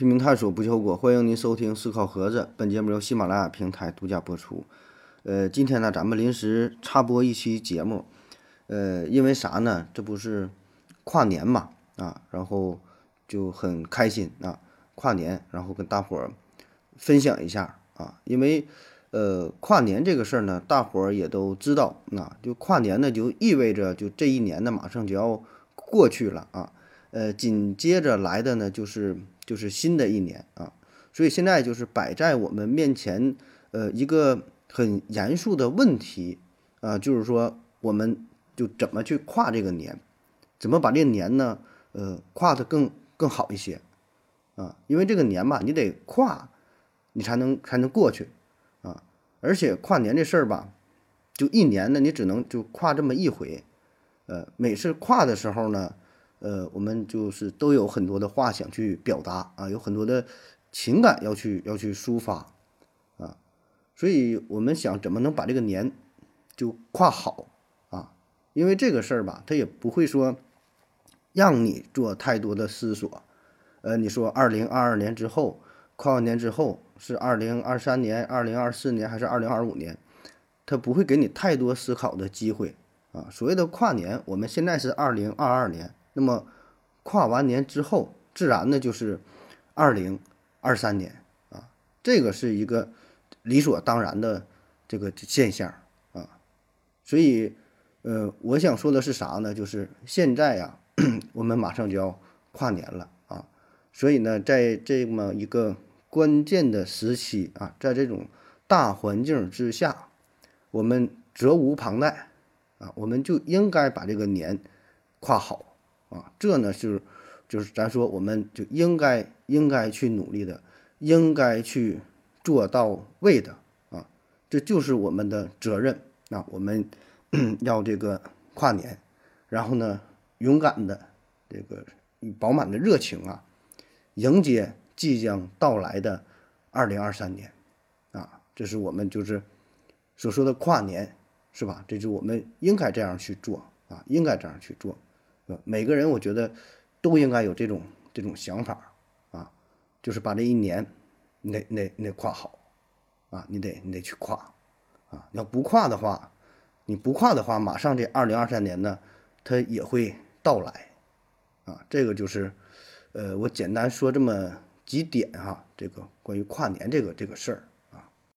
拼命探索不求果，欢迎您收听思考盒子。本节目由喜马拉雅平台独家播出。呃，今天呢，咱们临时插播一期节目。呃，因为啥呢？这不是跨年嘛啊，然后就很开心啊，跨年，然后跟大伙儿分享一下啊。因为呃，跨年这个事儿呢，大伙儿也都知道，啊就跨年呢，就意味着就这一年呢，马上就要过去了啊。呃，紧接着来的呢，就是就是新的一年啊，所以现在就是摆在我们面前，呃，一个很严肃的问题啊，就是说我们就怎么去跨这个年，怎么把这个年呢，呃，跨得更更好一些啊，因为这个年吧，你得跨，你才能才能过去啊，而且跨年这事儿吧，就一年呢，你只能就跨这么一回，呃，每次跨的时候呢。呃，我们就是都有很多的话想去表达啊，有很多的情感要去要去抒发啊，所以我们想怎么能把这个年就跨好啊？因为这个事儿吧，他也不会说让你做太多的思索。呃，你说二零二二年之后跨完年之后是二零二三年、二零二四年还是二零二五年？他不会给你太多思考的机会啊。所谓的跨年，我们现在是二零二二年。那么，跨完年之后，自然呢就是二零二三年啊，这个是一个理所当然的这个现象啊。所以，呃，我想说的是啥呢？就是现在呀，我们马上就要跨年了啊。所以呢，在这么一个关键的时期啊，在这种大环境之下，我们责无旁贷啊，我们就应该把这个年跨好。啊，这呢是，就是咱说，我们就应该应该去努力的，应该去做到位的啊，这就是我们的责任啊。我们 要这个跨年，然后呢，勇敢的这个饱满的热情啊，迎接即将到来的二零二三年啊，这是我们就是所说的跨年，是吧？这是我们应该这样去做啊，应该这样去做。每个人我觉得都应该有这种这种想法啊，就是把这一年你得你得得跨好啊，你得你得去跨啊，要不跨的话，你不跨的话，马上这二零二三年呢，它也会到来啊。这个就是呃，我简单说这么几点哈，这个关于跨年这个这个事儿。